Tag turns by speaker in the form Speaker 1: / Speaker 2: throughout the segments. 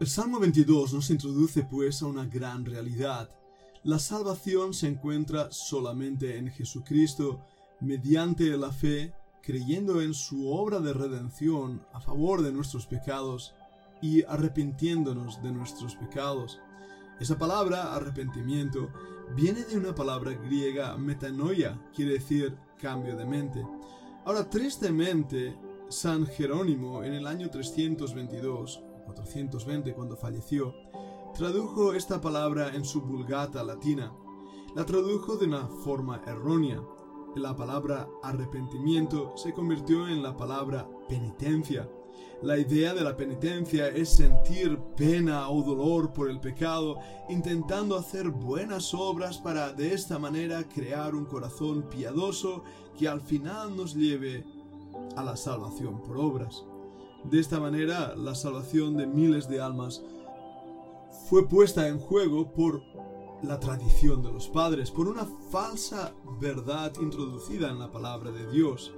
Speaker 1: El Salmo 22 nos introduce pues a una gran realidad. La salvación se encuentra solamente en Jesucristo mediante la fe, creyendo en su obra de redención a favor de nuestros pecados y arrepintiéndonos de nuestros pecados. Esa palabra, arrepentimiento, viene de una palabra griega metanoia, quiere decir cambio de mente. Ahora, tristemente, San Jerónimo, en el año 322, 420 cuando falleció, tradujo esta palabra en su vulgata latina. La tradujo de una forma errónea. La palabra arrepentimiento se convirtió en la palabra penitencia. La idea de la penitencia es sentir pena o dolor por el pecado, intentando hacer buenas obras para de esta manera crear un corazón piadoso que al final nos lleve a la salvación por obras. De esta manera, la salvación de miles de almas fue puesta en juego por la tradición de los padres, por una falsa verdad introducida en la palabra de Dios.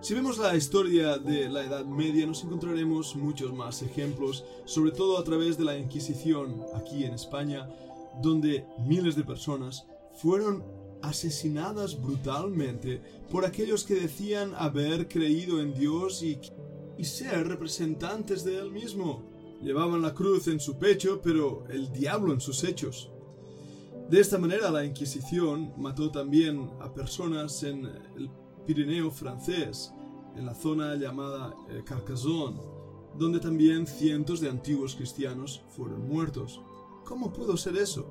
Speaker 1: Si vemos la historia de la Edad Media nos encontraremos muchos más ejemplos, sobre todo a través de la Inquisición aquí en España, donde miles de personas fueron asesinadas brutalmente por aquellos que decían haber creído en Dios y, y ser representantes de Él mismo. Llevaban la cruz en su pecho, pero el diablo en sus hechos. De esta manera la Inquisición mató también a personas en el Pirineo francés, en la zona llamada eh, Carcassonne, donde también cientos de antiguos cristianos fueron muertos. ¿Cómo pudo ser eso?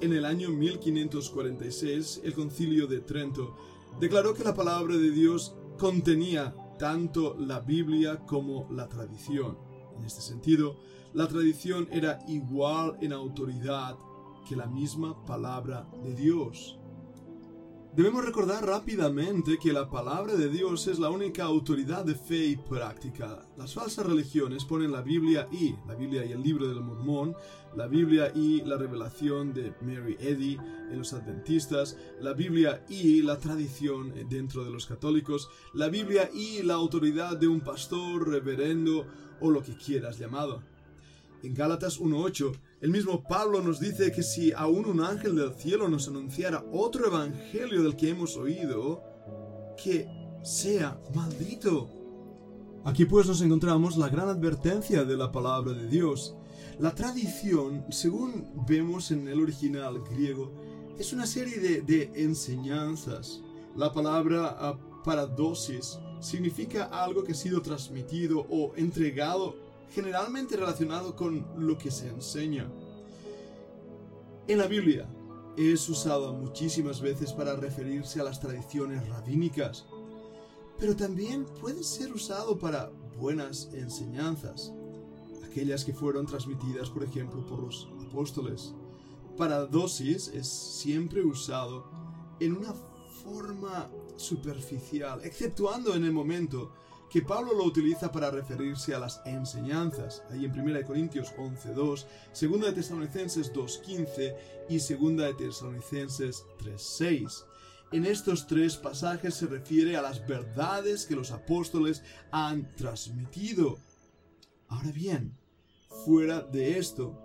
Speaker 1: En el año 1546, el concilio de Trento declaró que la palabra de Dios contenía tanto la Biblia como la tradición. En este sentido, la tradición era igual en autoridad que la misma palabra de Dios. Debemos recordar rápidamente que la palabra de Dios es la única autoridad de fe y práctica. Las falsas religiones ponen la Biblia y la Biblia y el libro del Mormón, la Biblia y la revelación de Mary Eddy en los adventistas, la Biblia y la tradición dentro de los católicos, la Biblia y la autoridad de un pastor, reverendo o lo que quieras llamado. En Gálatas 1.8, el mismo Pablo nos dice que si aún un ángel del cielo nos anunciara otro evangelio del que hemos oído, que sea maldito. Aquí pues nos encontramos la gran advertencia de la palabra de Dios. La tradición, según vemos en el original griego, es una serie de, enseñanzas. La palabra paradosis significa algo que ha sido transmitido o entregado generalmente relacionado con lo que se enseña. En la Biblia es usado muchísimas veces para referirse a las tradiciones rabínicas, pero también puede ser usado para buenas enseñanzas, aquellas que fueron transmitidas, por ejemplo, por los apóstoles. Para dosis es siempre usado en una forma superficial, exceptuando en el momento que Pablo lo utiliza para referirse a las enseñanzas, ahí en 1 Corintios 11.2, 2 de Tesalonicenses 2.15 y 2 de Tesalonicenses 3.6. En estos tres pasajes se refiere a las verdades que los apóstoles han transmitido. Ahora bien, fuera de esto,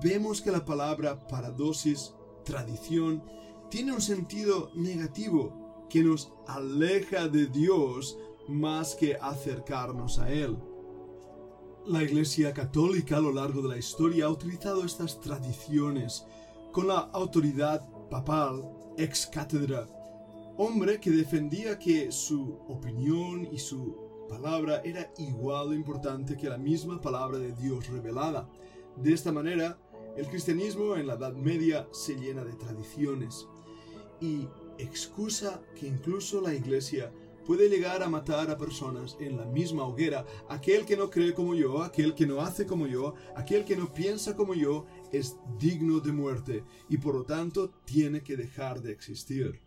Speaker 1: vemos que la palabra paradosis, tradición, tiene un sentido negativo que nos aleja de Dios más que acercarnos a Él. La Iglesia Católica a lo largo de la historia ha utilizado estas tradiciones con la autoridad papal ex cátedra, hombre que defendía que su opinión y su palabra era igual de importante que la misma palabra de Dios revelada. De esta manera, el cristianismo en la Edad Media se llena de tradiciones y excusa que incluso la Iglesia puede llegar a matar a personas en la misma hoguera. Aquel que no cree como yo, aquel que no hace como yo, aquel que no piensa como yo, es digno de muerte y por lo tanto tiene que dejar de existir.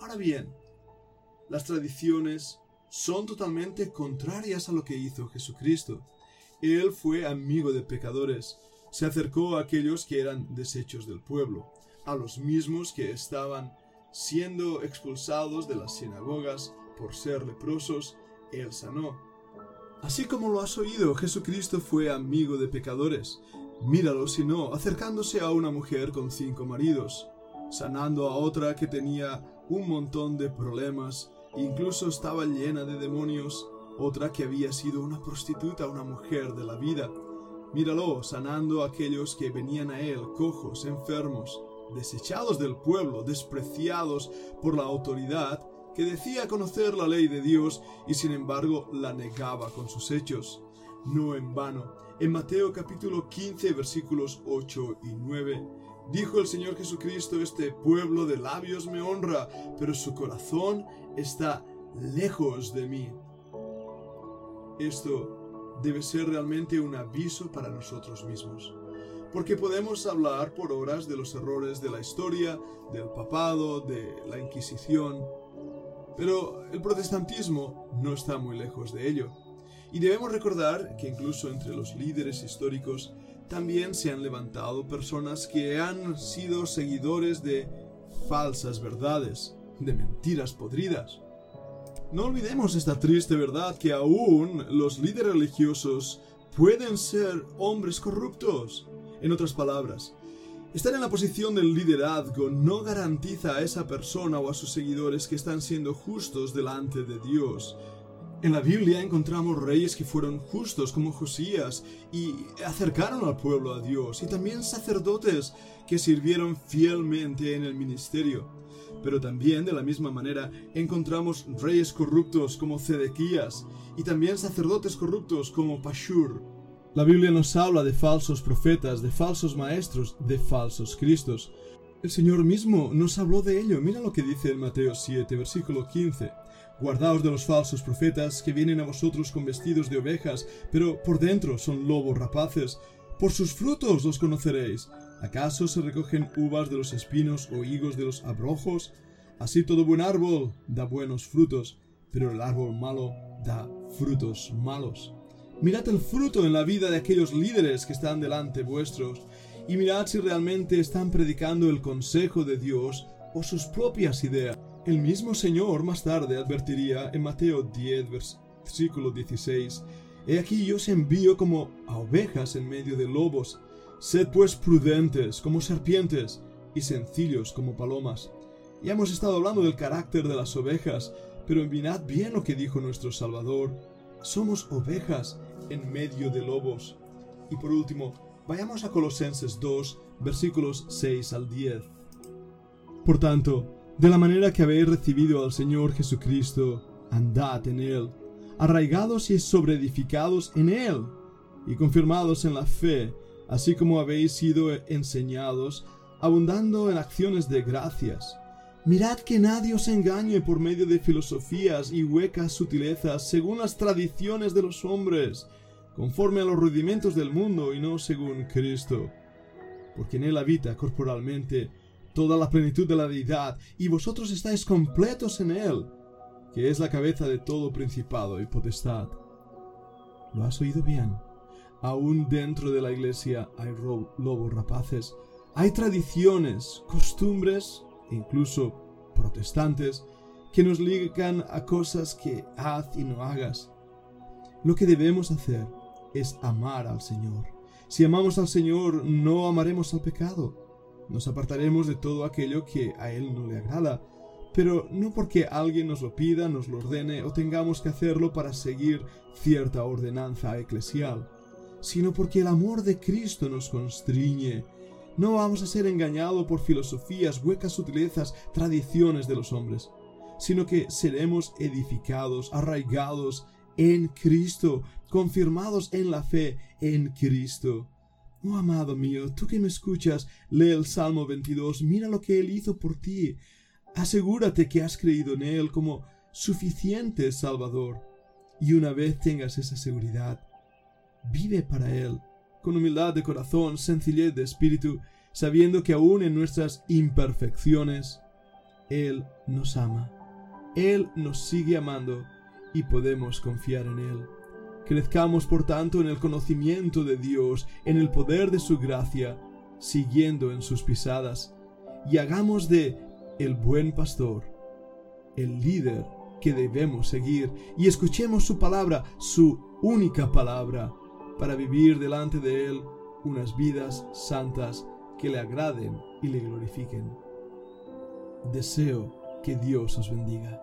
Speaker 1: Ahora bien, las tradiciones son totalmente contrarias a lo que hizo Jesucristo. Él fue amigo de pecadores, se acercó a aquellos que eran desechos del pueblo, a los mismos que estaban siendo expulsados de las sinagogas por ser leprosos, él sanó. Así como lo has oído, Jesucristo fue amigo de pecadores. Míralo si no, acercándose a una mujer con cinco maridos, sanando a otra que tenía un montón de problemas, incluso estaba llena de demonios, otra que había sido una prostituta, una mujer de la vida. Míralo, sanando a aquellos que venían a él, cojos, enfermos, desechados del pueblo, despreciados por la autoridad, que decía conocer la ley de Dios y sin embargo la negaba con sus hechos. No en vano, en Mateo capítulo 15 versículos 8 y 9, dijo el Señor Jesucristo, este pueblo de labios me honra, pero su corazón está lejos de mí. Esto debe ser realmente un aviso para nosotros mismos porque podemos hablar por horas de los errores de la historia, del papado, de la Inquisición, pero el protestantismo no está muy lejos de ello. Y debemos recordar que incluso entre los líderes históricos también se han levantado personas que han sido seguidores de falsas verdades, de mentiras podridas. No olvidemos esta triste verdad que aún los líderes religiosos pueden ser hombres corruptos. En otras palabras, Estar en la posición del liderazgo no garantiza a esa persona o a sus seguidores que están siendo justos delante de Dios. En la Biblia encontramos reyes que fueron justos como Josías y acercaron al pueblo a Dios, y también sacerdotes que sirvieron fielmente en el ministerio. Pero también de la misma manera encontramos reyes corruptos como Zedequías y también sacerdotes corruptos como Pashur. La Biblia nos habla de falsos profetas, de falsos maestros, de falsos cristos. El Señor mismo nos habló de ello. Mira lo que dice en Mateo 7, versículo 15. Guardaos de los falsos profetas que vienen a vosotros con vestidos de ovejas, pero por dentro son lobos rapaces. Por sus frutos los conoceréis. ¿Acaso se recogen uvas de los espinos o higos de los abrojos? Así todo buen árbol da buenos frutos, pero el árbol malo da frutos malos. Mirad el fruto en la vida de aquellos líderes que están delante vuestros, y mirad si realmente están predicando el consejo de Dios o sus propias ideas. El mismo Señor más tarde advertiría en Mateo 10, versículo 16, He aquí yo os envío como a ovejas en medio de lobos. Sed pues prudentes como serpientes y sencillos como palomas. Ya hemos estado hablando del carácter de las ovejas, pero mirad bien lo que dijo nuestro Salvador. Somos ovejas en medio de lobos. Y por último, vayamos a Colosenses 2, versículos 6 al 10. Por tanto, de la manera que habéis recibido al Señor Jesucristo, andad en Él, arraigados y sobreedificados en Él, y confirmados en la fe, así como habéis sido enseñados, abundando en acciones de gracias Mirad que nadie os engañe por medio de filosofías y huecas sutilezas según las tradiciones de los hombres, conforme a los rudimentos del mundo y no según Cristo. Porque en él habita corporalmente toda la plenitud de la deidad, y vosotros estáis completos en él, que es la cabeza de todo principado y potestad. ¿Lo has oído bien? Aún dentro de la iglesia hay lobos rapaces, hay tradiciones, costumbres incluso protestantes, que nos ligan a cosas que haz y no hagas. Lo que debemos hacer es amar al Señor. Si amamos al Señor, no amaremos al pecado. Nos apartaremos de todo aquello que a Él no le agrada, pero no porque alguien nos lo pida, nos lo ordene o tengamos que hacerlo para seguir cierta ordenanza eclesial, sino porque el amor de Cristo nos constriñe no vamos a ser engañados por filosofías, huecas sutilezas, tradiciones de los hombres, sino que seremos edificados, arraigados en Cristo, confirmados en la fe en Cristo. Oh amado mío, tú que me escuchas, lee el Salmo 22, mira lo que Él hizo por ti. Asegúrate que has creído en Él como suficiente Salvador. Y una vez tengas esa seguridad, vive para Él con humildad de corazón, sencillez de espíritu, sabiendo que aún en nuestras imperfecciones, Él nos ama. Él nos sigue amando y podemos confiar en Él. Crezcamos, por tanto, en el conocimiento de Dios, en el poder de su gracia, siguiendo en sus pisadas, y hagamos de el buen pastor, el líder que debemos seguir y escuchemos su palabra, su única palabra, para vivir delante de Él unas vidas santas que le agraden y le glorifiquen. Deseo que Dios os bendiga.